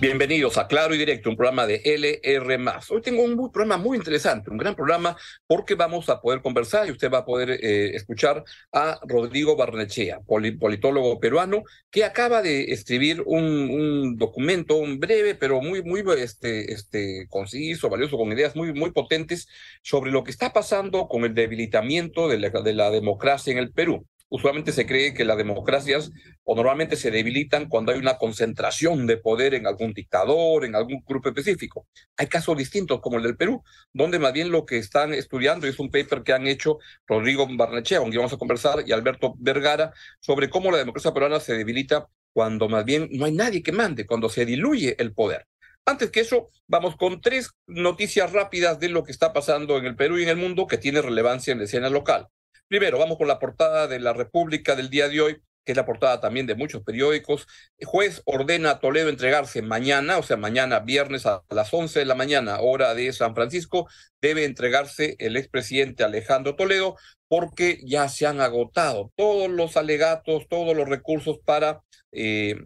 Bienvenidos a Claro y Directo, un programa de LR. Hoy tengo un programa muy interesante, un gran programa, porque vamos a poder conversar y usted va a poder eh, escuchar a Rodrigo Barnechea, politólogo peruano, que acaba de escribir un, documento, un breve, pero muy, muy este, este, conciso, valioso, con ideas muy, muy potentes sobre lo que está pasando con el debilitamiento de la democracia en el Perú usualmente se cree que las democracias o normalmente se debilitan cuando hay una concentración de poder en algún dictador, en algún grupo específico. Hay casos distintos como el del Perú, donde más bien lo que están estudiando es un paper que han hecho Rodrigo Barnechea, con quien vamos a conversar, y Alberto Vergara, sobre cómo la democracia peruana se debilita cuando más bien no hay nadie que mande, cuando se diluye el poder. Antes que eso, vamos con tres noticias rápidas de lo que está pasando en el Perú y en el mundo que tiene relevancia en la escena local. Primero, vamos con la portada de la República del día de hoy, que es la portada también de muchos periódicos. El juez ordena a Toledo entregarse mañana, o sea, mañana viernes a las 11 de la mañana, hora de San Francisco, debe entregarse el expresidente Alejandro Toledo porque ya se han agotado todos los alegatos, todos los recursos para eh,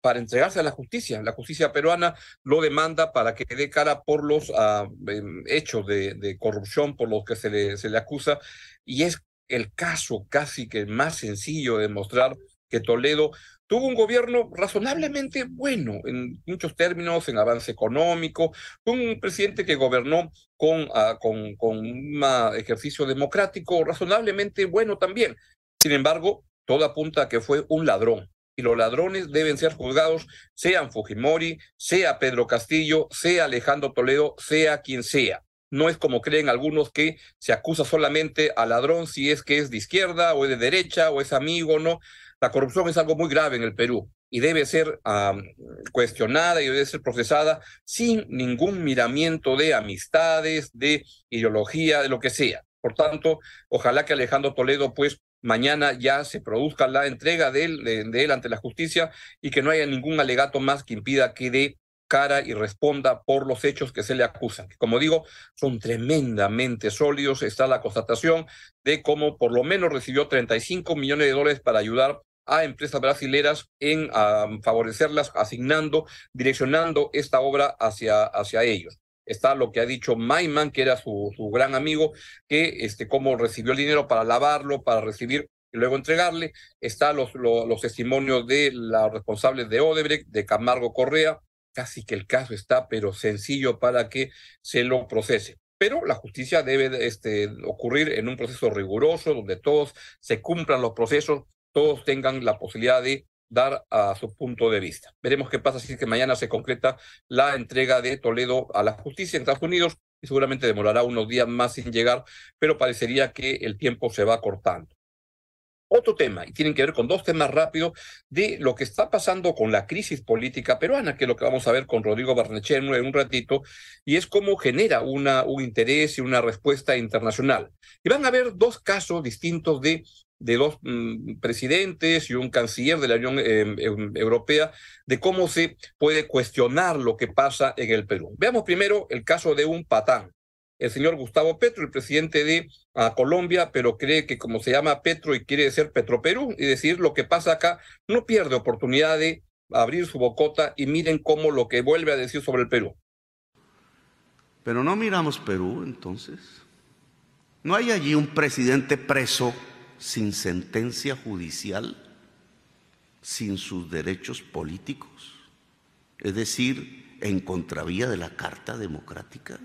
para entregarse a la justicia. La justicia peruana lo demanda para que dé cara por los em, hechos de, corrupción por los que se le, se le acusa. Y es el caso casi que más sencillo de demostrar que Toledo tuvo un gobierno razonablemente bueno en muchos términos, en avance económico, un presidente que gobernó con, ah, con, un ejercicio democrático razonablemente bueno también. Sin embargo, todo apunta a que fue un ladrón, y los ladrones deben ser juzgados, sean Fujimori, sea Pedro Castillo, sea Alejandro Toledo, sea quien sea. No es como creen algunos que se acusa solamente al ladrón si es que es de izquierda o es de derecha o es amigo o no. La corrupción es algo muy grave en el Perú y debe ser cuestionada y debe ser procesada sin ningún miramiento de amistades, de ideología, de lo que sea. Por tanto, ojalá que Alejandro Toledo pues mañana ya se produzca la entrega de él, de, él ante la justicia y que no haya ningún alegato más que impida que dé cara y responda por los hechos que se le acusan. Como digo, son tremendamente sólidos. Está la constatación de cómo por lo menos recibió 35 millones de dólares para ayudar a empresas brasileras en favorecerlas, asignando, direccionando esta obra hacia, hacia ellos está lo que ha dicho Maiman, que era su, su gran amigo, que este, cómo recibió el dinero para lavarlo, para recibir y luego entregarle. Está los, los, testimonios de los responsables de Odebrecht, de Camargo Correa. Casi que el caso está, pero sencillo para que se lo procese. Pero la justicia debe este, ocurrir en un proceso riguroso, donde todos se cumplan los procesos, todos tengan la posibilidad de dar a su punto de vista. Veremos qué pasa si es que mañana se concreta la entrega de Toledo a la justicia en Estados Unidos y seguramente demorará unos días más sin llegar, pero parecería que el tiempo se va cortando. Otro tema, y tienen que ver con dos temas rápidos de lo que está pasando con la crisis política peruana, que es lo que vamos a ver con Rodrigo Barnechea en un ratito, y es cómo genera un interés y una respuesta internacional. Y van a haber dos casos distintos de de dos mm, presidentes y un canciller de la Unión em, em, Europea de cómo se puede cuestionar lo que pasa en el Perú. Veamos primero el caso de un patán, el señor Gustavo Petro, el presidente de ah, Colombia, pero cree que como se llama Petro y quiere ser Petro Perú y decir lo que pasa acá, no pierde oportunidad de abrir su bocota y miren cómo lo que vuelve a decir sobre el Perú. Pero no miramos Perú entonces. No hay allí un presidente preso sin sentencia judicial, sin sus derechos políticos, es decir, en contravía de la Carta Democrática.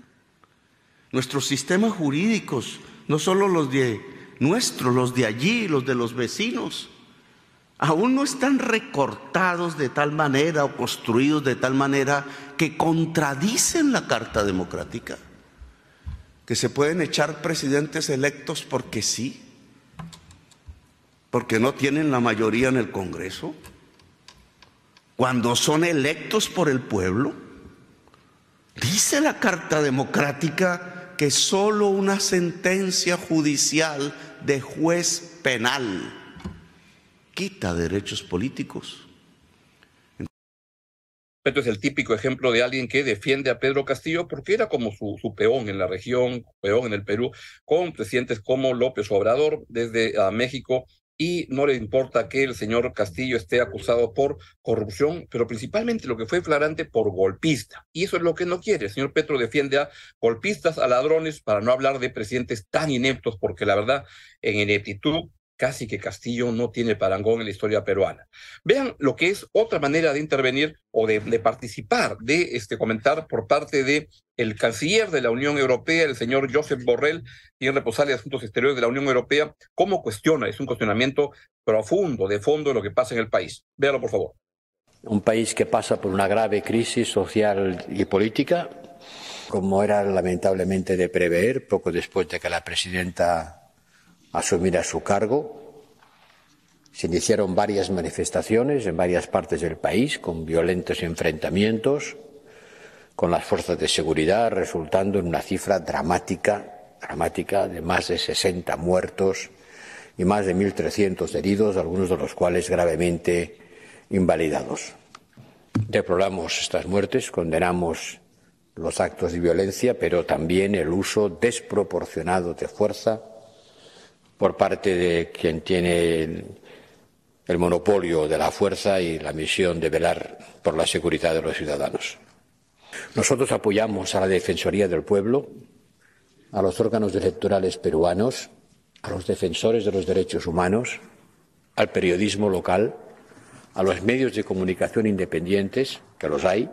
Nuestros sistemas jurídicos, no solo los de nuestros, los de allí, los de los vecinos, aún no están recortados de tal manera o construidos de tal manera que contradicen la Carta Democrática, que se pueden echar presidentes electos porque sí, porque no tienen la mayoría en el Congreso, cuando son electos por el pueblo. Dice la Carta Democrática que solo una sentencia judicial de juez penal quita derechos políticos. Petro es el típico ejemplo de alguien que defiende a Pedro Castillo porque era como su, su peón en la región, peón en el Perú, con presidentes como López Obrador desde México y no le importa que el señor Castillo esté acusado por corrupción, pero principalmente lo que fue flagrante por golpista. Y eso es lo que no quiere. El señor Petro defiende a golpistas, a ladrones, para no hablar de presidentes tan ineptos, porque la verdad, en ineptitud casi que Castillo no tiene parangón en la historia peruana. Vean lo que es otra manera de intervenir o de, participar, de este, comentar por parte de el canciller de la Unión Europea, el señor Joseph Borrell, quien responsable de Asuntos Exteriores de la Unión Europea, cómo cuestiona, es un cuestionamiento profundo, de fondo de lo que pasa en el país. Véalo, por favor. Un país que pasa por una grave crisis social y política, como era lamentablemente de prever, poco después de que la presidenta asumiera su cargo. Se iniciaron varias manifestaciones en varias partes del país con violentos enfrentamientos con las fuerzas de seguridad, resultando en una cifra dramática, dramática de más de 60 muertos y más de 1.300 heridos, algunos de los cuales gravemente invalidados. Deploramos estas muertes, condenamos los actos de violencia, pero también el uso desproporcionado de fuerza por parte de quien tiene el, monopolio de la fuerza y la misión de velar por la seguridad de los ciudadanos. Nosotros apoyamos a la Defensoría del Pueblo, a los órganos electorales peruanos, a los defensores de los derechos humanos, al periodismo local, a los medios de comunicación independientes, que los hay.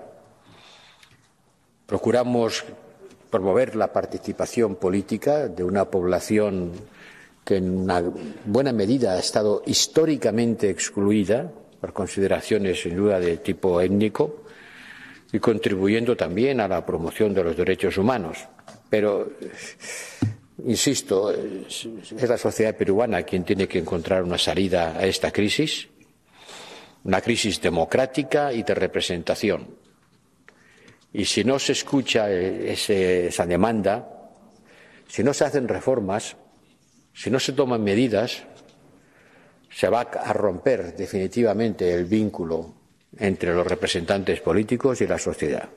Procuramos promover la participación política de una población que en una buena medida ha estado históricamente excluida por consideraciones sin duda de tipo étnico y contribuyendo también a la promoción de los derechos humanos. Pero, insisto, es la sociedad peruana quien tiene que encontrar una salida a esta crisis, una crisis democrática y de representación. Y si no se escucha esa demanda, si no se hacen reformas, si no se toman medidas, se va a romper definitivamente el vínculo entre los representantes políticos y la sociedad.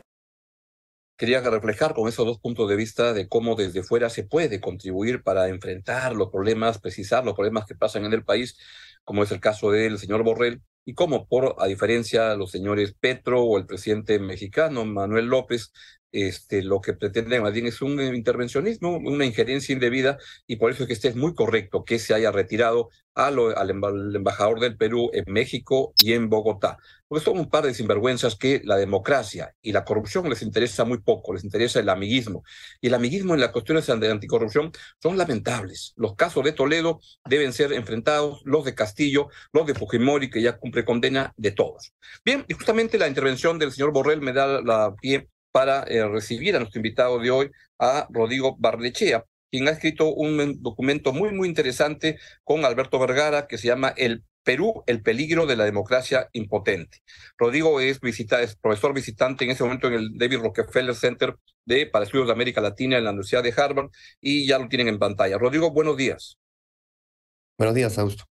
Quería reflejar con esos dos puntos de vista de cómo desde fuera se puede contribuir para enfrentar los problemas, precisar los problemas que pasan en el país, como es el caso del señor Borrell, y cómo, por a diferencia de los señores Petro o el presidente mexicano Manuel López, este, lo que pretenden más es un intervencionismo, una injerencia indebida, y por eso es que este es muy correcto que se haya retirado al, embajador del Perú en México y en Bogotá. Porque son un par de sinvergüenzas que la democracia y la corrupción les interesa muy poco, les interesa el amiguismo. Y el amiguismo en las cuestiones de anticorrupción son lamentables. Los casos de Toledo deben ser enfrentados, los de Castillo, los de Fujimori, que ya cumple condena, de todos. Bien, y justamente la intervención del señor Borrell me da la pie para eh, recibir a nuestro invitado de hoy, a Rodrigo Barnechea, quien ha escrito un documento muy, muy interesante con Alberto Vergara que se llama El Perú, el peligro de la democracia impotente. Rodrigo es, es profesor visitante en ese momento en el David Rockefeller Center de, para Estudios de América Latina en la Universidad de Harvard y ya lo tienen en pantalla. Rodrigo, buenos días. Buenos días, Augusto.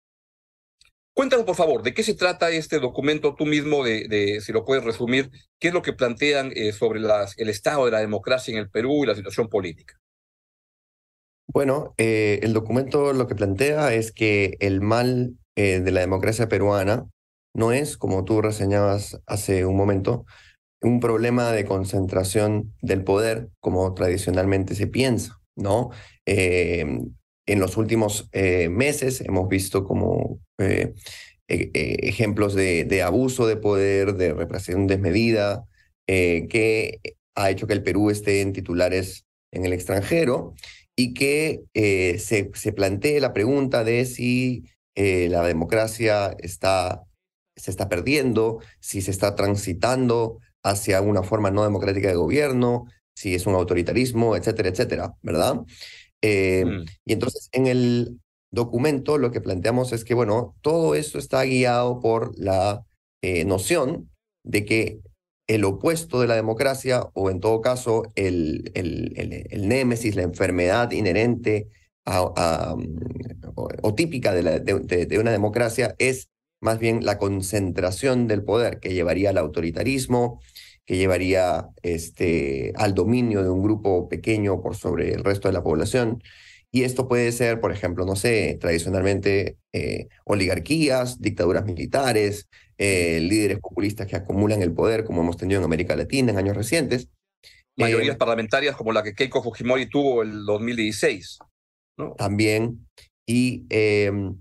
Cuéntanos, por favor, de qué se trata este documento, tú mismo, de, si lo puedes resumir, qué es lo que plantean eh, sobre el estado de la democracia en el Perú y la situación política. Bueno, eh, el documento lo que plantea es que el mal eh, de la democracia peruana no es, como tú reseñabas hace un momento, un problema de concentración del poder como tradicionalmente se piensa, ¿no? En los últimos meses hemos visto como eh, e, e, ejemplos de, abuso de poder, de represión desmedida, eh, que ha hecho que el Perú esté en titulares en el extranjero y que eh, se, se, plantee la pregunta de si la democracia está, se está perdiendo, si se está transitando hacia una forma no democrática de gobierno, si es un autoritarismo, etcétera, etcétera, ¿verdad? Mm. Y entonces en el documento lo que planteamos es que, bueno, todo esto está guiado por la eh, noción de que el opuesto de la democracia, o en todo caso el, el, el, némesis, la enfermedad inherente a, mm, o, típica de, la, de, una democracia, es más bien la concentración del poder que llevaría al autoritarismo, que llevaría este, al dominio de un grupo pequeño por sobre el resto de la población. Y esto puede ser, por ejemplo, no sé, tradicionalmente eh, oligarquías, dictaduras militares, eh, líderes populistas que acumulan el poder, como hemos tenido en América Latina en años recientes. Mayorías eh, parlamentarias como la que Keiko Fujimori tuvo el 2016. ¿no? También. Y em,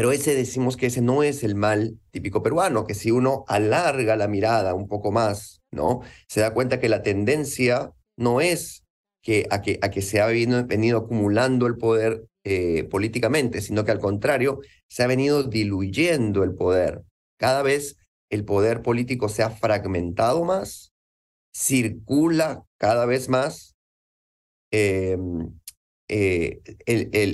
pero ese decimos que ese no es el mal típico peruano, que si uno alarga la mirada un poco más, ¿no? Se da cuenta que la tendencia no es que, a, que, a que se ha venido, acumulando el poder eh, políticamente, sino que al contrario, se ha venido diluyendo el poder. Cada vez el poder político se ha fragmentado más, circula cada vez más, em, eh,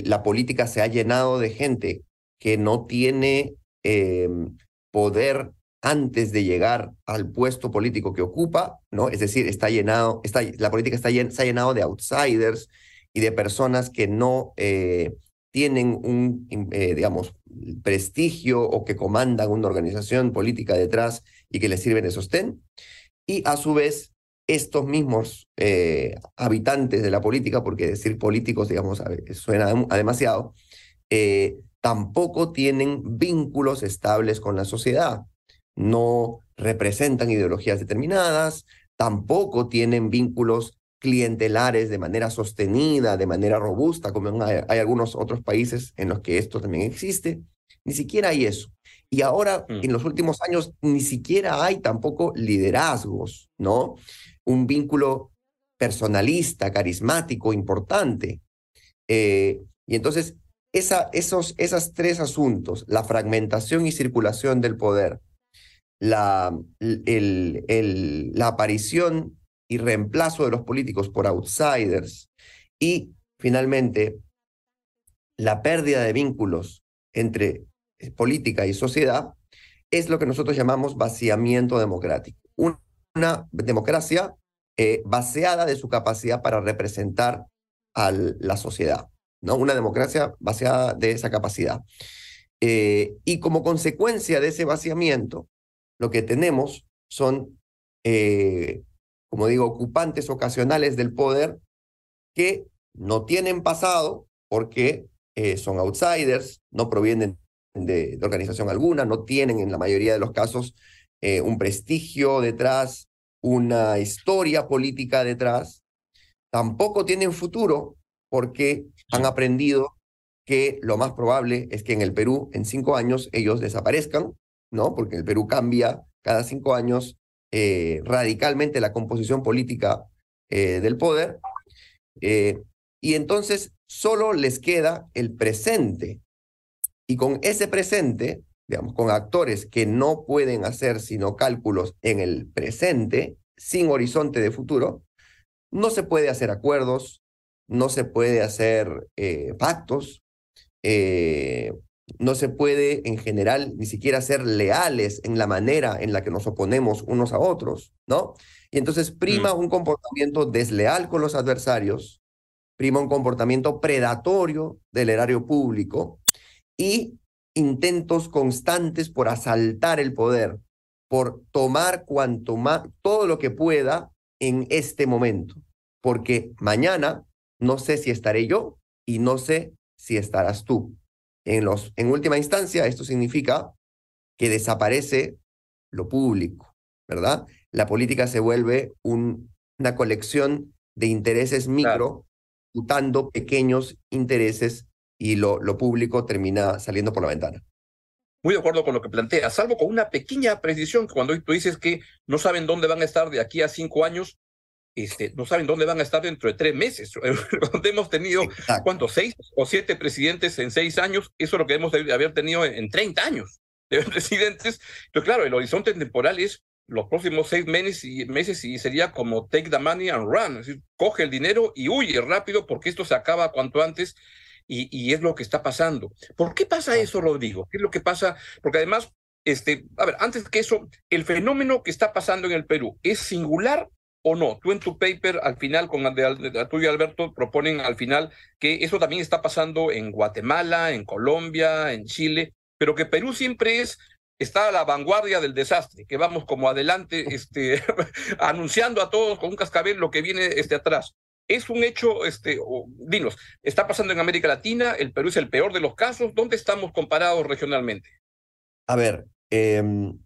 la política se ha llenado de gente que no tiene em, poder antes de llegar al puesto político que ocupa, ¿no? Es decir, está llenado, está, la política está, ha llenado de outsiders y de personas que no eh, tienen un, eh, digamos, prestigio o que comandan una organización política detrás y que les sirven de sostén. Y a su vez, estos mismos eh, habitantes de la política, porque decir políticos, digamos, suena a demasiado, tampoco tienen vínculos estables con la sociedad. No representan ideologías determinadas, tampoco tienen vínculos clientelares de manera sostenida, de manera robusta, como hay, algunos otros países en los que esto también existe. Ni siquiera hay eso. Y ahora, mm. en los últimos años, ni siquiera hay tampoco liderazgos, ¿no? Un vínculo personalista, carismático, importante. Eh, y entonces, esos tres asuntos, la fragmentación y circulación del poder, la, la aparición y reemplazo de los políticos por outsiders y finalmente la pérdida de vínculos entre eh, política y sociedad, es lo que nosotros llamamos vaciamiento democrático. Una democracia eh, vaciada de su capacidad para representar a la sociedad. ¿No? Una democracia vaciada de esa capacidad. Eh, y como consecuencia de ese vaciamiento, lo que tenemos son, eh, como digo, ocupantes ocasionales del poder que no tienen pasado porque eh, son outsiders, no provienen de, organización alguna, no tienen en la mayoría de los casos un prestigio detrás, una historia política detrás, tampoco tienen futuro porque han aprendido que lo más probable es que en el Perú en cinco años ellos desaparezcan, ¿no? Porque el Perú cambia cada cinco años eh, radicalmente la composición política eh, del poder. Eh, y entonces solo les queda el presente. Y con ese presente, digamos, con actores que no pueden hacer sino cálculos en el presente, sin horizonte de futuro, no se puede hacer acuerdos, no se puede hacer eh, pactos, eh, no se puede en general ni siquiera ser leales en la manera en la que nos oponemos unos a otros, ¿no? Y entonces prima mm. un comportamiento desleal con los adversarios, prima un comportamiento predatorio del erario público y intentos constantes por asaltar el poder, por tomar cuanto más, todo lo que pueda en este momento, porque mañana no sé si estaré yo y no sé si estarás tú. En, los, en última instancia, esto significa que desaparece lo público, ¿verdad? La política se vuelve un, una colección de intereses micro, claro. pequeños intereses y lo, lo público termina saliendo por la ventana. Muy de acuerdo con lo que plantea, salvo con una pequeña precisión, cuando tú dices que no saben dónde van a estar de aquí a cinco años, este, no saben dónde van a estar dentro de tres meses. Donde hemos tenido, ¿cuántos? Seis o siete presidentes en seis años. Eso es lo que hemos de haber tenido en, 30 años de presidentes. Pero claro, el horizonte temporal es los próximos seis meses y, meses y sería como take the money and run. Es decir, coge el dinero y huye rápido porque esto se acaba cuanto antes. Y, y es lo que está pasando. ¿Por qué pasa eso, Rodrigo? ¿Qué es lo que pasa? Porque además, este, a ver, antes que eso, el fenómeno que está pasando en el Perú es singular o no. Tú en tu paper, al final, con el tuyo, Alberto, proponen al final que eso también está pasando en Guatemala, en Colombia, en Chile. pero que Perú siempre es está a la vanguardia del desastre, que vamos como adelante, este, anunciando a todos con un cascabel lo que viene este, atrás. Es un hecho, este, dinos, está pasando en América Latina, el Perú es el peor de los casos, ¿dónde estamos comparados regionalmente? A ver, em,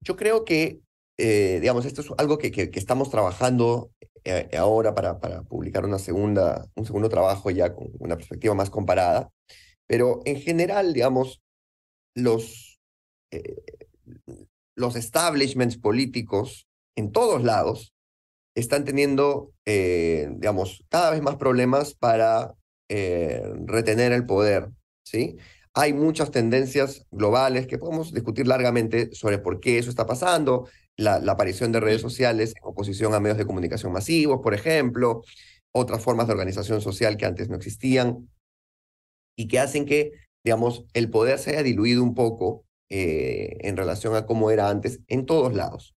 yo creo que, eh, digamos, esto es algo que, que, estamos trabajando eh, ahora para, para publicar una segunda, un segundo trabajo ya con una perspectiva más comparada, pero en general, digamos, los eh, los establishments políticos en todos lados están teniendo, eh, digamos, cada vez más problemas para eh, retener el poder, ¿sí? Hay muchas tendencias globales que podemos discutir largamente sobre por qué eso está pasando, la, la aparición de redes sociales en oposición a medios de comunicación masivos, por ejemplo, otras formas de organización social que antes no existían y que hacen que, digamos, el poder se haya diluido un poco eh, en relación a cómo era antes en todos lados.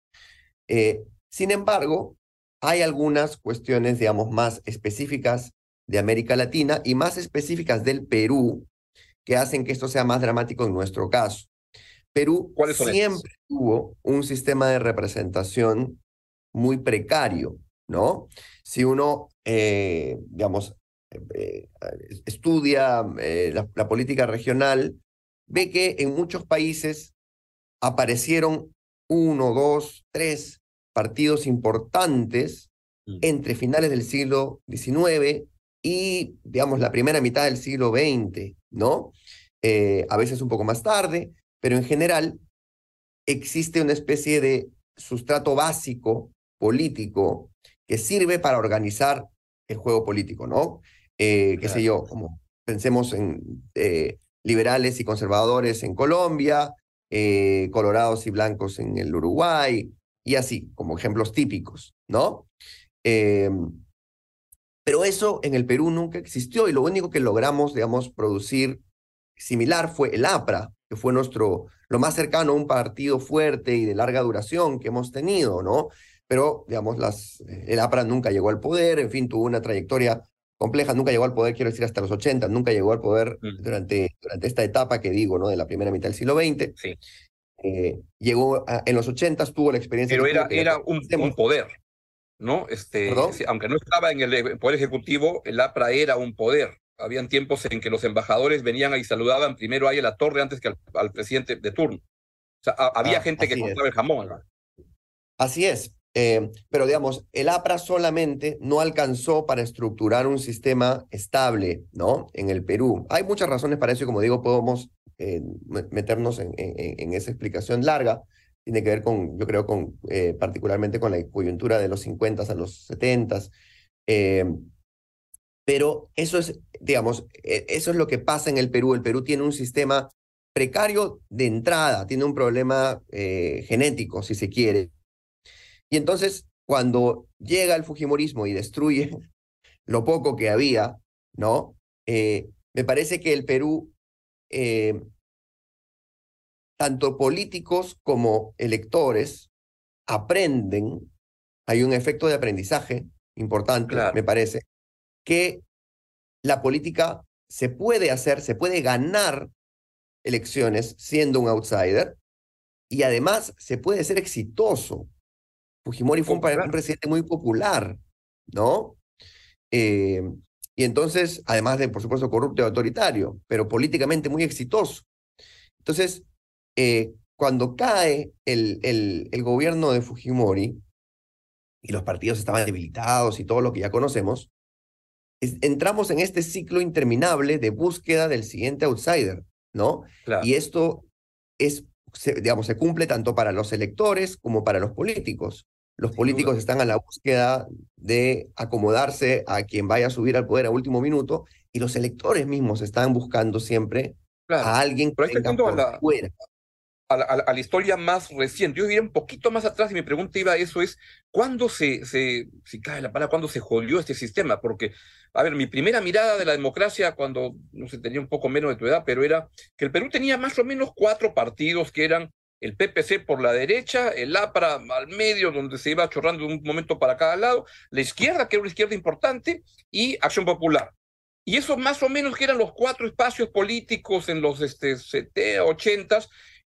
Eh, sin embargo, hay algunas cuestiones, digamos, más específicas de América Latina y más específicas del Perú que hacen que esto sea más dramático en nuestro caso. Perú siempre tuvo un sistema de representación muy precario, ¿no? Si uno, eh, digamos, estudia la, política regional, ve que en muchos países aparecieron uno, dos, tres partidos importantes mm. entre finales del siglo XIX y, digamos, la primera mitad del siglo XX, ¿no? Eh, a veces un poco más tarde, pero en general existe una especie de sustrato básico político que sirve para organizar el juego político, ¿no? Eh, qué sé yo, como pensemos en eh, liberales y conservadores en Colombia, eh, colorados y blancos en el Uruguay, y así, como ejemplos típicos, ¿no? Em, pero eso en el Perú nunca existió y lo único que logramos, digamos, producir similar fue el APRA, que fue nuestro, lo más cercano a un partido fuerte y de larga duración que hemos tenido, ¿no? Pero, digamos, las, el APRA nunca llegó al poder, en fin, tuvo una trayectoria compleja, nunca llegó al poder, quiero decir, hasta los 80, nunca llegó al poder durante, durante esta etapa que digo, ¿no? De la primera mitad del siglo XX. Sí. Eh, llegó en los 80, tuvo la experiencia. Pero era, era un, un, poder, ¿no? Este, aunque no estaba en el Poder Ejecutivo, el APRA era un poder. Habían tiempos en que los embajadores venían y saludaban primero ahí a la torre antes que al, presidente de turno. O sea, había ah, gente que compraba el jamón. Así es. Eh, pero digamos, el APRA solamente no alcanzó para estructurar un sistema estable, ¿no? En el Perú. Hay muchas razones para eso y como digo, podemos eh, meternos en, en, esa explicación larga. Tiene que ver con, yo creo, con eh, particularmente con la coyuntura de los 50 a los 70. pero eso es, digamos, e, eso es lo que pasa en el Perú. El Perú tiene un sistema precario de entrada, tiene un problema genético, si se quiere, y entonces, cuando llega el Fujimorismo y destruye lo poco que había, ¿no? Eh, me parece que el Perú, eh, tanto políticos como electores, aprenden, hay un efecto de aprendizaje importante, me parece, que la política se puede hacer, se puede ganar elecciones siendo un outsider y además se puede ser exitoso. Fujimori fue un, presidente muy popular, ¿no? Eh, y entonces, además de, por supuesto, corrupto y autoritario, pero políticamente muy exitoso. Entonces, eh, cuando cae el, el, el, gobierno de Fujimori y los partidos estaban debilitados y todo lo que ya conocemos, entramos en este ciclo interminable de búsqueda del siguiente outsider, ¿no? Y esto es, digamos, se cumple tanto para los electores como para los políticos. Los políticos están a la búsqueda de acomodarse a quien vaya a subir al poder a último minuto y los electores mismos están buscando siempre a alguien que venga por a la, fuera. A la, a, la, historia más reciente. Yo iría un poquito más atrás y mi pregunta iba a eso es, ¿cuándo se, se, si cae la palabra, cuándo se jodió este sistema? Porque, a ver, mi primera mirada de la democracia cuando, no sé, tenía un poco menos de tu edad, pero era que el Perú tenía más o menos cuatro partidos que eran el PPC por la derecha, el APRA al medio, donde se iba chorrando de un momento para cada lado, la izquierda, que era una izquierda importante, y Acción Popular. Y eso más o menos que eran los cuatro espacios políticos en los este, 70, 80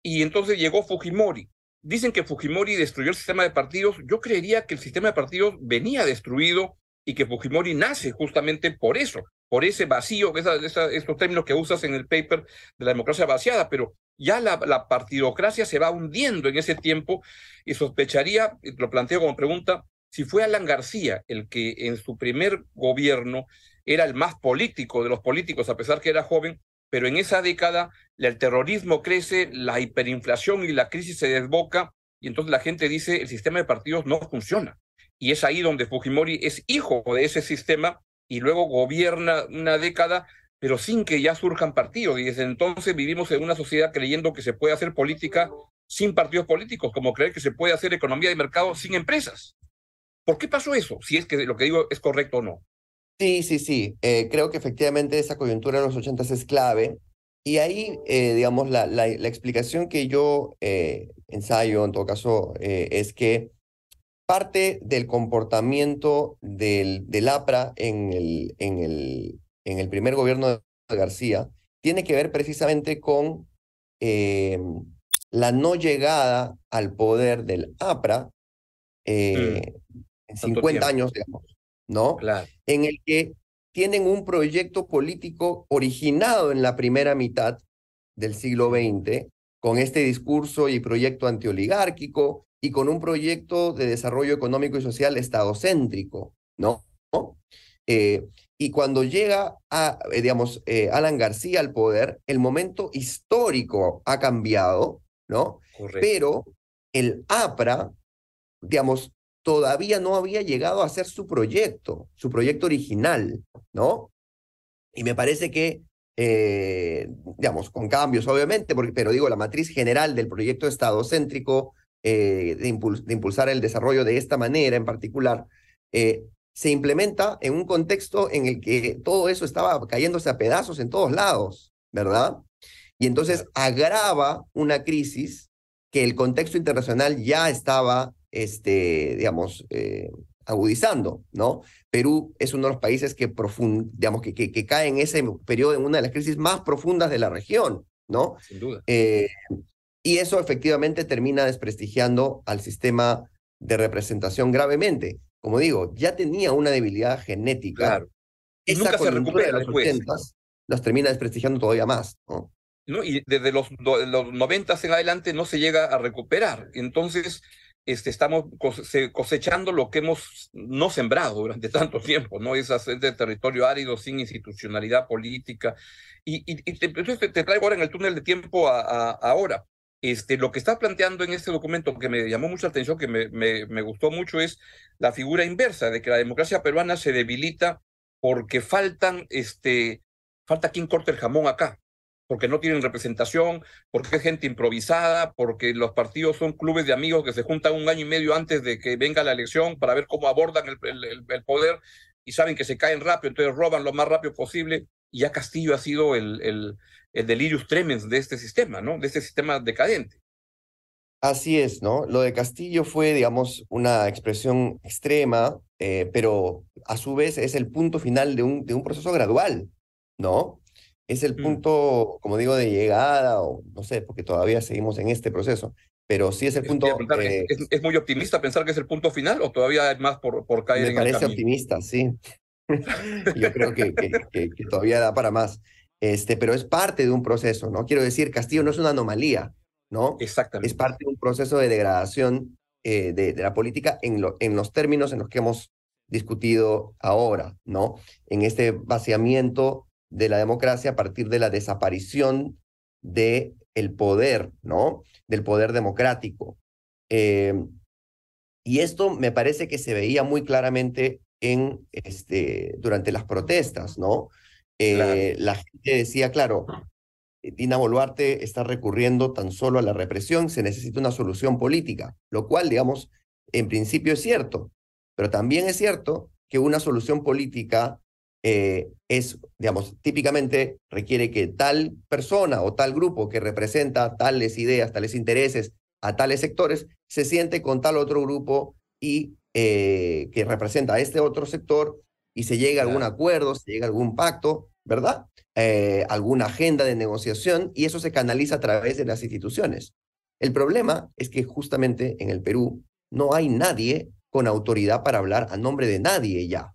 y entonces llegó Fujimori. Dicen que Fujimori destruyó el sistema de partidos. Yo creería que el sistema de partidos venía destruido y que Fujimori nace justamente por eso, por ese vacío, estos términos que usas en el paper de la democracia vaciada, pero ya la, la, partidocracia se va hundiendo en ese tiempo y sospecharía, lo planteo como pregunta, si fue Alan García el que en su primer gobierno era el más político de los políticos, a pesar que era joven, pero en esa década el terrorismo crece, la hiperinflación y la crisis se desboca, y entonces la gente dice el sistema de partidos no funciona. Y es ahí donde Fujimori es hijo de ese sistema y luego gobierna una década, pero sin que ya surjan partidos. Y desde entonces vivimos en una sociedad creyendo que se puede hacer política sin partidos políticos, como creer que se puede hacer economía de mercado sin empresas. ¿Por qué pasó eso? Si es que lo que digo es correcto o no. Sí, sí, sí. Eh, creo que efectivamente esa coyuntura de los ochentas es clave. Y ahí, eh, digamos, la, la, la, explicación que yo eh, ensayo, en todo caso, es que parte del comportamiento del, del APRA en el, en, el, en el primer gobierno de García tiene que ver precisamente con la no llegada al poder del APRA mm. en 50 años, digamos. ¿No? En el que tienen un proyecto político originado en la primera mitad del siglo XX, con este discurso y proyecto antioligárquico y con un proyecto de desarrollo económico y social estadocéntrico, ¿no? Eh, y cuando llega, a, eh, digamos, eh, Alan García al poder, el momento histórico ha cambiado, ¿no? Pero el APRA, digamos, todavía no había llegado a ser su proyecto, su proyecto original, ¿no? Y me parece que, eh, digamos, con cambios, obviamente, porque, pero digo, la matriz general del proyecto estadocéntrico eh, de, de, impulsar el desarrollo de esta manera en particular, eh, se implementa en un contexto en el que todo eso estaba cayéndose a pedazos en todos lados, ¿verdad? Y entonces agrava una crisis que el contexto internacional ya estaba este, digamos, eh, agudizando, ¿no? Perú es uno de los países que, digamos, que, que, cae en ese periodo en una de las crisis más profundas de la región, ¿no? Sin duda. Eh, y eso efectivamente termina desprestigiando al sistema de representación gravemente. Como digo, ya tenía una debilidad genética. Claro. Y nunca se recupera de los 80 los termina desprestigiando todavía más, ¿no? ¿No? Y desde los, los 90 en adelante no se llega a recuperar. Entonces, este, estamos cosechando lo que hemos no sembrado durante tanto tiempo, ¿no? Es hacer de territorio árido sin institucionalidad política. Y, y, te, te, traigo ahora en el túnel de tiempo a, ahora. Este, lo que está planteando en este documento que me llamó mucha atención, que me, me, me gustó mucho, es la figura inversa de que la democracia peruana se debilita porque faltan, este, falta quien corte el jamón acá porque no tienen representación, porque es gente improvisada, porque los partidos son clubes de amigos que se juntan un año y medio antes de que venga la elección para ver cómo abordan el, el, poder y saben que se caen rápido, entonces roban lo más rápido posible. Y ya Castillo ha sido el, el, el delirius tremens de este sistema, ¿no? De este sistema decadente. Así es, ¿no? Lo de Castillo fue, digamos, una expresión extrema, eh, pero a su vez es el punto final de un, de un proceso gradual, ¿no? Es el mm. punto, como digo, de llegada, o no sé, porque todavía seguimos en este proceso, pero sí es el punto... Eh, ¿es, muy optimista pensar que es el punto final o todavía hay más por, por caer me parece optimista, sí. Yo creo que, que, todavía da para más. Este, pero es parte de un proceso, ¿no? Quiero decir, Castillo no es una anomalía, ¿no? Exactamente. Es parte de un proceso de degradación eh, de, de, la política en, lo, en los términos en los que hemos discutido ahora, ¿no? En este vaciamiento de la democracia a partir de la desaparición del el poder, ¿no? Del poder democrático. Eh, y esto me parece que se veía muy claramente en, este, durante las protestas, ¿no? Eh, la gente decía, claro, Dina Boluarte está recurriendo tan solo a la represión, se necesita una solución política, lo cual, digamos, en principio es cierto, pero también es cierto que una solución política eh, es, digamos, típicamente requiere que tal persona o tal grupo que representa tales ideas, tales intereses a tales sectores, se siente con tal otro grupo y eh, que representa a este otro sector y se llega a algún acuerdo, se llega a algún pacto, ¿verdad? Eh, alguna agenda de negociación y eso se canaliza a través de las instituciones. El problema es que justamente en el Perú no hay nadie con autoridad para hablar a nombre de nadie ya,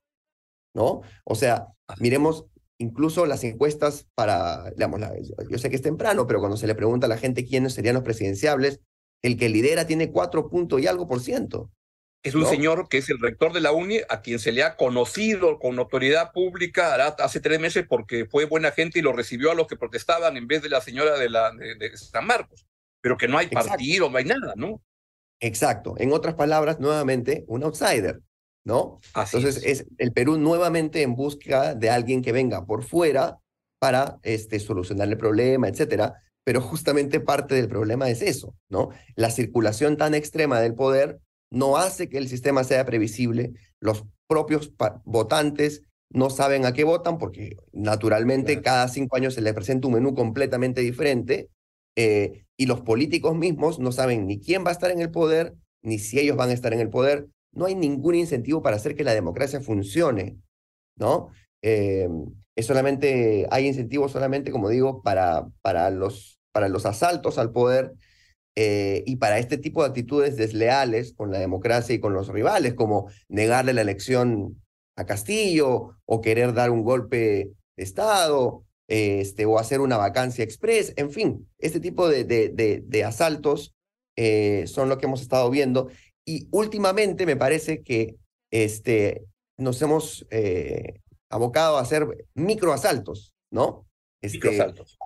¿no? O sea, miremos incluso las encuestas para, digamos, yo sé que es temprano, pero cuando se le pregunta a la gente quiénes serían los presidenciables, el que lidera tiene cuatro puntos y algo por ciento. Es un señor que es el rector de la UNI, a quien se le ha conocido con autoridad pública hace tres meses porque fue buena gente y lo recibió a los que protestaban en vez de la señora de, la, de, San Marcos. Pero que no hay partido, no hay nada, ¿no? Exacto. En otras palabras, nuevamente, un outsider, ¿no? Entonces, es. el Perú nuevamente en busca de alguien que venga por fuera para este, solucionar el problema, etcétera. Pero justamente parte del problema es eso, ¿no? La circulación tan extrema del poder no hace que el sistema sea previsible. Los propios votantes no saben a qué votan porque naturalmente cada cinco años se les presenta un menú completamente diferente eh, y los políticos mismos no saben ni quién va a estar en el poder, ni si ellos van a estar en el poder. No hay ningún incentivo para hacer que la democracia funcione, ¿no? Eh, es solamente, hay incentivos solamente, como digo, para, para, los, para los asaltos al poder eh, y para este tipo de actitudes desleales con la democracia y con los rivales, como negarle la elección a Castillo o querer dar un golpe de Estado este, o hacer una vacancia express, en fin, este tipo de, de, de, asaltos eh, son lo que hemos estado viendo. Y últimamente me parece que este, nos hemos eh, abocado a hacer microasaltos, ¿no? Este, microasaltos.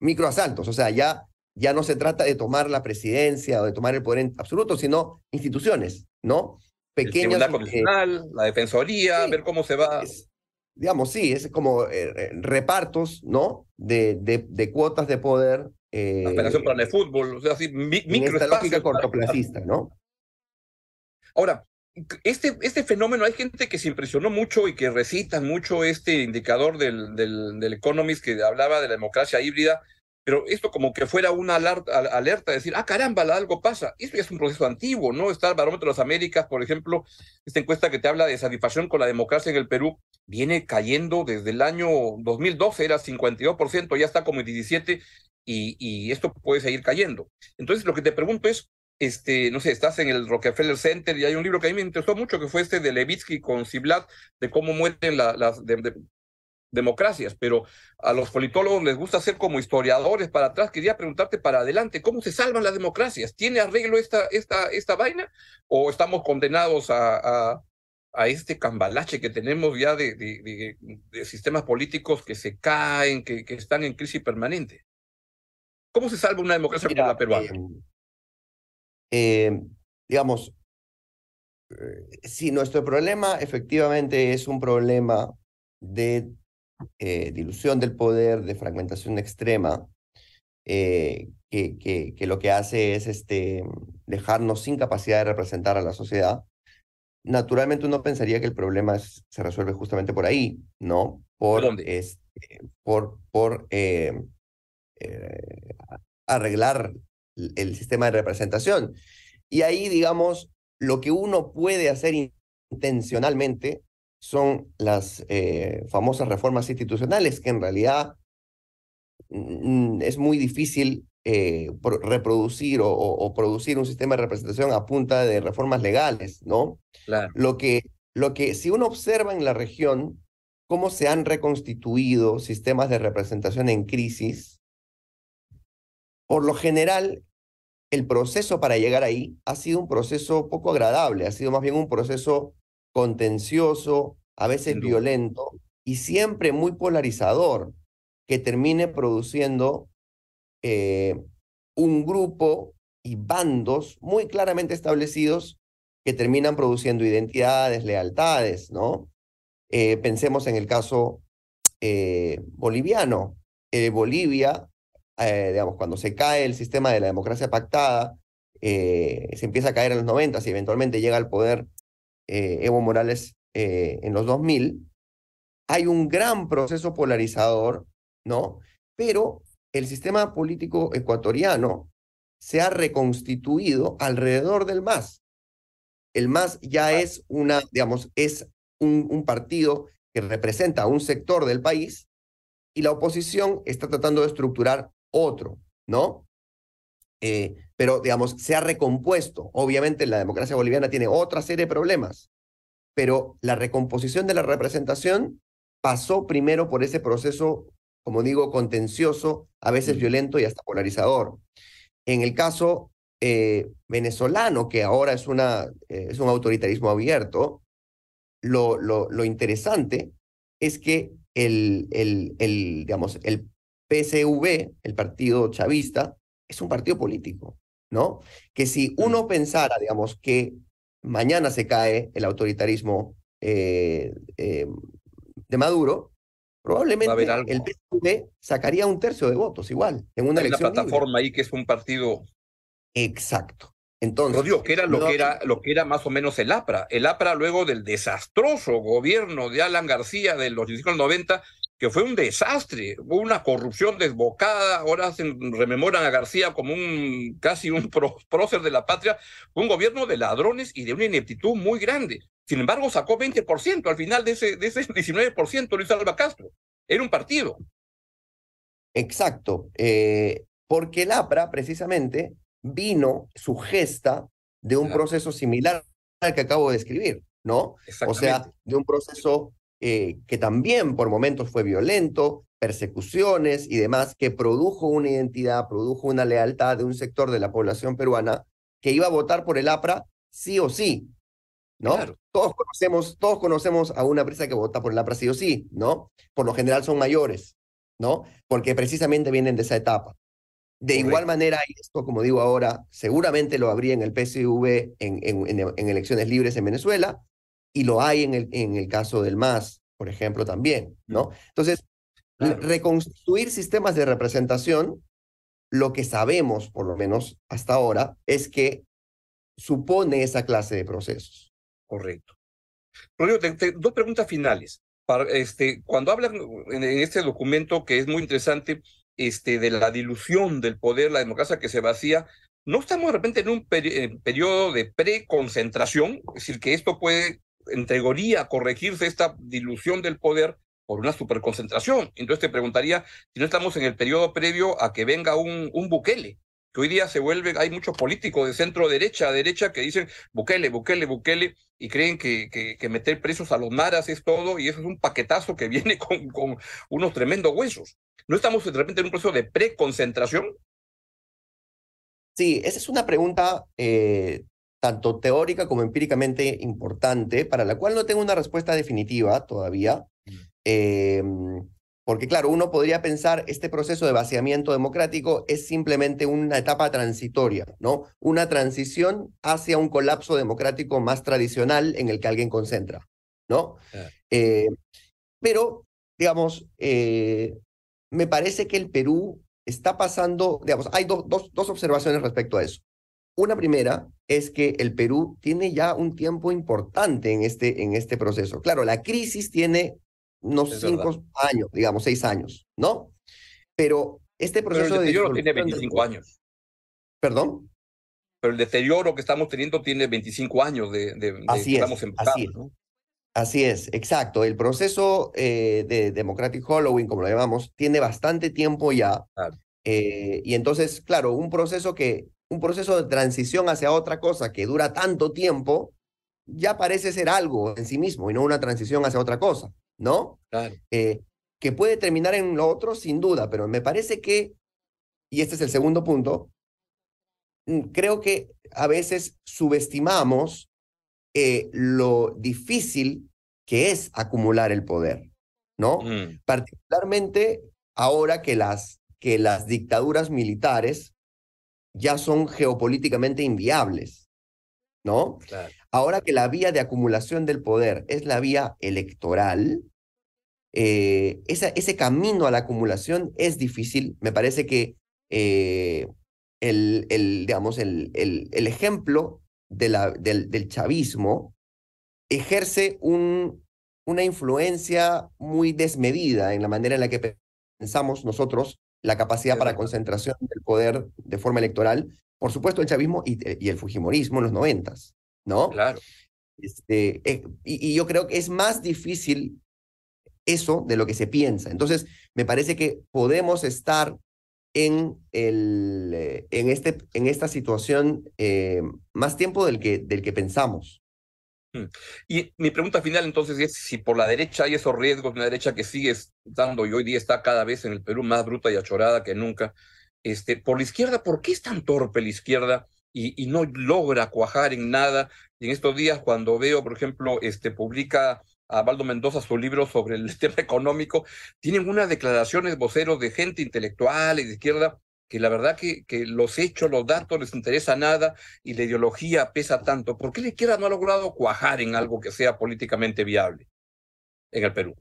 Microasaltos, o sea, ya, ya no se trata de tomar la presidencia o de tomar el poder en absoluto, sino instituciones, ¿no? Pequeños. la Defensoría, ver cómo se va digamos, sí, es como eh, eh, repartos, ¿no? De, de, de, cuotas de poder. Eh, la Federación para el Fútbol, o sea, así, micro lógica cortoplacista, ¿no? Ahora, este, este fenómeno, hay gente que se impresionó mucho y que recitan mucho este indicador del, del, del Economist que hablaba de la democracia híbrida, pero esto como que fuera una alerta, alerta de decir, ah, caramba, algo pasa. Esto ya es un proceso antiguo, ¿no? Está el Barómetro de las Américas, por ejemplo, esta encuesta que te habla de satisfacción con la democracia en el Perú, viene cayendo desde el año 2012, era 52%, ya está como en 17%, y, y esto puede seguir cayendo. Entonces, lo que te pregunto es, este, no sé, estás en el Rockefeller Center y hay un libro que a mí me interesó mucho, que fue este de Levitsky con Ziblatt, de cómo mueren las, democracias, pero a los politólogos les gusta ser como historiadores para atrás. Quería preguntarte para adelante, ¿cómo se salvan las democracias? ¿Tiene arreglo esta, esta, esta vaina? ¿O estamos condenados a, a, a este cambalache que tenemos ya de, de, de, sistemas políticos que se caen, que, que, están en crisis permanente? ¿Cómo se salva una democracia como la peruana? Eh, eh, digamos, eh, si nuestro problema efectivamente es un problema de eh, dilución del poder, de fragmentación extrema, eh, que, que, que, lo que hace es este, dejarnos sin capacidad de representar a la sociedad, naturalmente uno pensaría que el problema se resuelve justamente por ahí, ¿no? Por, este, por, por eh, arreglar el sistema de representación. Y ahí, digamos, lo que uno puede hacer intencionalmente son las eh, famosas reformas institucionales, que en realidad mm, es muy difícil eh, reproducir o, producir un sistema de representación a punta de reformas legales, ¿no? Lo que, lo que si uno observa en la región cómo se han reconstituido sistemas de representación en crisis, por lo general el proceso para llegar ahí ha sido un proceso poco agradable, ha sido más bien un proceso contencioso, a veces violento y siempre muy polarizador, que termine produciendo eh, un grupo y bandos muy claramente establecidos que terminan produciendo identidades, lealtades, ¿no? Eh, pensemos en el caso eh, boliviano. Bolivia, digamos, cuando se cae el sistema de la democracia pactada, se empieza a caer en los 90 y eventualmente llega al poder eh, Evo Morales eh, en los 2000, hay un gran proceso polarizador, ¿no? Pero el sistema político ecuatoriano se ha reconstituido alrededor del MAS. El MAS ya es una, digamos, es un, un partido que representa a un sector del país y la oposición está tratando de estructurar otro, ¿no? Eh, pero, digamos, se ha recompuesto. Obviamente la democracia boliviana tiene otra serie de problemas, pero la recomposición de la representación pasó primero por ese proceso, como digo, contencioso, a veces violento y hasta polarizador. En el caso eh, venezolano, que ahora es, una, eh, es un autoritarismo abierto, lo, lo, lo interesante es que el, el, el, digamos, el PSV, el partido chavista, es un partido político, ¿no? Que si uno pensara, digamos, que mañana se cae el autoritarismo eh, eh, de Maduro, probablemente el PSV sacaría un tercio de votos igual en una Hay elección. una plataforma ahí que es un partido. Exacto. Entonces, Rodrigo, que era lo que era lo que era más o menos el APRA. El APRA luego del desastroso gobierno de Alan García de los 90 que fue un desastre, hubo una corrupción desbocada, ahora se rememoran a García como un casi un prócer de la patria, fue un gobierno de ladrones y de una ineptitud muy grande. Sin embargo, sacó 20% al final de ese, de ese 19% Luis Alba Castro. Era un partido. Exacto, eh, porque el APRA precisamente vino su gesta de un claro. proceso similar al que acabo de describir, ¿no? O sea, de un proceso eh, que también por momentos fue violento, persecuciones y demás, que produjo una identidad, produjo una lealtad de un sector de la población peruana que iba a votar por el APRA sí o sí, ¿no? Claro. Todos, conocemos, todos conocemos a una empresa que vota por el APRA sí o sí, ¿no? Por lo general son mayores, ¿no? Porque precisamente vienen de esa etapa. De Correcto. igual manera, y esto como digo ahora, seguramente lo habría en el PSV en, en, en, en elecciones libres en Venezuela, y lo hay en el, en el caso del MAS, por ejemplo, también, ¿no? Entonces, claro. reconstruir sistemas de representación, lo que sabemos, por lo menos hasta ahora, es que supone esa clase de procesos. Correcto. Rodrigo, te, te, dos preguntas finales. Para, este, cuando hablan en, en este documento que es muy interesante, este, de la dilución del poder, la democracia que se vacía, ¿no estamos de repente en un peri periodo de preconcentración? Es decir, que esto puede en teoría corregirse esta dilución del poder por una superconcentración. Entonces te preguntaría si no estamos en el periodo previo a que venga un, un Bukele, que hoy día se vuelve, hay muchos políticos de centro derecha a derecha que dicen Bukele, Bukele, Bukele, y creen que, que, meter presos a los maras es todo, y eso es un paquetazo que viene con, con unos tremendos huesos. ¿No estamos de repente en un proceso de preconcentración? Sí, esa es una pregunta eh, tanto teórica como empíricamente importante, para la cual no tengo una respuesta definitiva todavía. Eh, porque claro, uno podría pensar este proceso de vaciamiento democrático es simplemente una etapa transitoria, ¿no? Una transición hacia un colapso democrático más tradicional en el que alguien concentra, ¿no? Eh, pero, digamos, eh, me parece que el Perú está pasando, digamos, hay do, dos, dos observaciones respecto a eso. Una primera es que el Perú tiene ya un tiempo importante en este, en este proceso. Claro, la crisis tiene unos es cinco verdad. años, digamos, seis años, ¿no? Pero este proceso Pero el deterioro de tiene 25 del... años. ¿Perdón? Pero el deterioro que estamos teniendo tiene 25 años de, de, así que es, estamos así. Así es, exacto. El proceso eh, de Democratic Hollowing, como lo llamamos, tiene bastante tiempo ya. Claro. Eh, y entonces, claro, un proceso que, un proceso de transición hacia otra cosa que dura tanto tiempo, ya parece ser algo en sí mismo y no una transición hacia otra cosa, ¿no? Claro. Eh, que puede terminar en lo otro, sin duda, pero me parece que, y este es el segundo punto, mm, creo que a veces subestimamos eh, lo difícil que es acumular el poder, ¿no? Mm. Particularmente ahora que las, que las dictaduras militares ya son geopolíticamente inviables, ¿no? Claro. Ahora que la vía de acumulación del poder es la vía electoral, eh, esa, ese camino a la acumulación es difícil. Me parece que eh, el, el, digamos, el, el, el ejemplo de la, del, del, chavismo ejerce un, una influencia muy desmedida en la manera en la que pensamos nosotros la capacidad para concentración del poder de forma electoral. Por supuesto, el chavismo y, y el fujimorismo en los noventas, ¿no? Claro. Este, eh, y, yo creo que es más difícil eso de lo que se piensa. Entonces, me parece que podemos estar en, el, eh, en, este, en esta situación eh, más tiempo del que, del que pensamos. Y mi pregunta final entonces es si por la derecha hay esos riesgos, una derecha que sigue estando y hoy día está cada vez en el Perú más bruta y achorada que nunca, este, por la izquierda, ¿por qué es tan torpe la izquierda y, y no logra cuajar en nada? Y en estos días cuando veo, por ejemplo, este, publica a Baldo Mendoza su libro sobre el tema económico, tienen unas declaraciones voceros de gente intelectual y de izquierda que la verdad que, que los hechos, los datos les interesa nada y la ideología pesa tanto. ¿Por qué la izquierda no ha logrado cuajar en algo que sea políticamente viable en el Perú?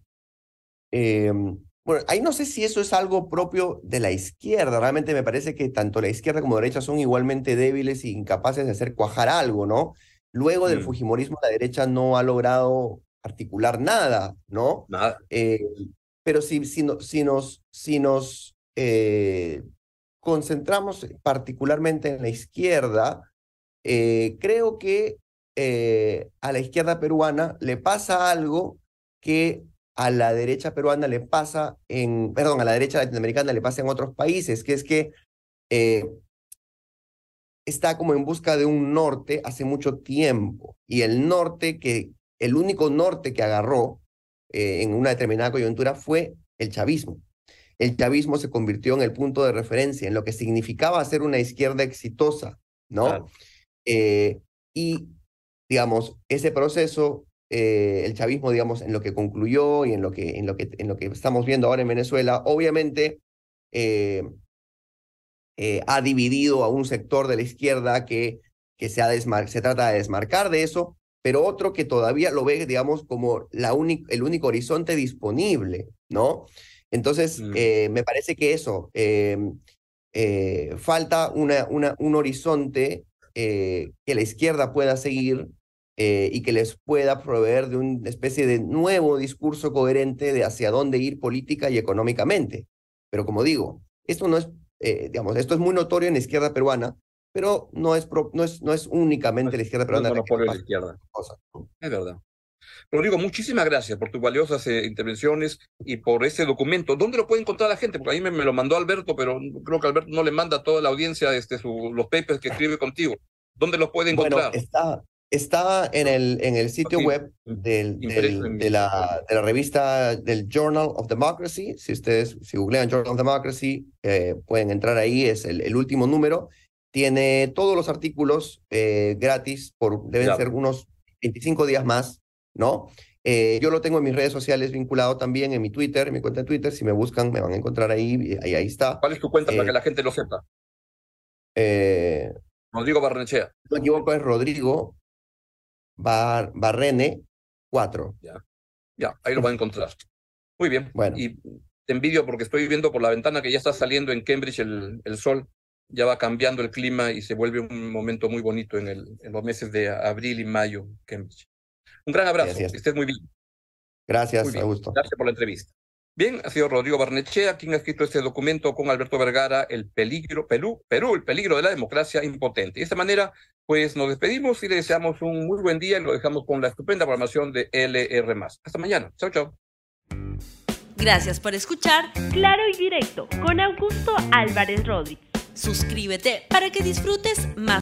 Em, bueno, ahí no sé si eso es algo propio de la izquierda. Realmente me parece que tanto la izquierda como la derecha son igualmente débiles e incapaces de hacer cuajar algo, ¿no? Luego del mm. Fujimorismo, la derecha no ha logrado articular nada, ¿no? Nada. Eh, pero si, si, si nos, si nos eh, concentramos particularmente en la izquierda, eh, creo que a la izquierda peruana le pasa algo que a la derecha peruana le pasa en, perdón, a la derecha latinoamericana le pasa en otros países, que es que está como en busca de un norte hace mucho tiempo y el norte que el único norte que agarró eh, en una determinada coyuntura fue el chavismo. El chavismo se convirtió en el punto de referencia, en lo que significaba ser una izquierda exitosa, ¿no? Eh, y, digamos, ese proceso, eh, el chavismo, digamos, en lo que concluyó y en lo que, en lo que, en lo que estamos viendo ahora en Venezuela, obviamente ha dividido a un sector de la izquierda que, que se, ha se trata de desmarcar de eso, pero otro que todavía lo ve, digamos, como la el único horizonte disponible, ¿no? Entonces, mm. eh, me parece que eso, eh, eh, falta una, una, un horizonte que la izquierda pueda seguir y que les pueda proveer de una especie de nuevo discurso coherente de hacia dónde ir política y económicamente. Pero como digo, esto no es, digamos, esto es muy notorio en la izquierda peruana, pero no es, no es, no es únicamente la izquierda peruana. No, la izquierda. Es verdad. Rodrigo, muchísimas gracias por tus valiosas eh, intervenciones y por ese documento. ¿Dónde lo puede encontrar la gente? Porque a mí me, lo mandó Alberto, pero creo que Alberto no le manda a toda la audiencia este, su, los papers que escribe contigo. ¿Dónde los puede encontrar? está, está en el, en el sitio web del, de, la, de la revista del Journal of Democracy. Si ustedes, si googlean Journal of Democracy, eh, pueden entrar ahí, es el, el último número tiene todos los artículos eh, gratis, por, deben ser unos 25 días más, ¿no? Eh, yo lo tengo en mis redes sociales vinculado también en mi Twitter, en mi cuenta de Twitter. Si me buscan, me van a encontrar ahí, ahí, ahí está. ¿Cuál es tu cuenta para que eh, la gente lo sepa? Rodrigo Barrenechea. No me equivoco, es Rodrigo Bar, Barrene 4. Ya, ya, ahí lo van a encontrar. Muy bien. Bueno. Y te envidio porque estoy viendo por la ventana que ya está saliendo en Cambridge el, el sol ya va cambiando el clima y se vuelve un momento muy bonito en, el, en los meses de abril y mayo. Cambridge. Un gran abrazo, que estés muy bien. Gracias, Augusto. Gracias por la entrevista. Bien, ha sido Rodrigo Barnechea quien ha escrito este documento con Alberto Vergara, El peligro, Perú, Perú, el peligro de la democracia impotente. Y de esta manera, pues nos despedimos y le deseamos un muy buen día y lo dejamos con la estupenda programación de LR. Hasta mañana. Chao, chao. Gracias por escuchar Claro y Directo con Augusto Álvarez Rodríguez. Suscríbete para que disfrutes más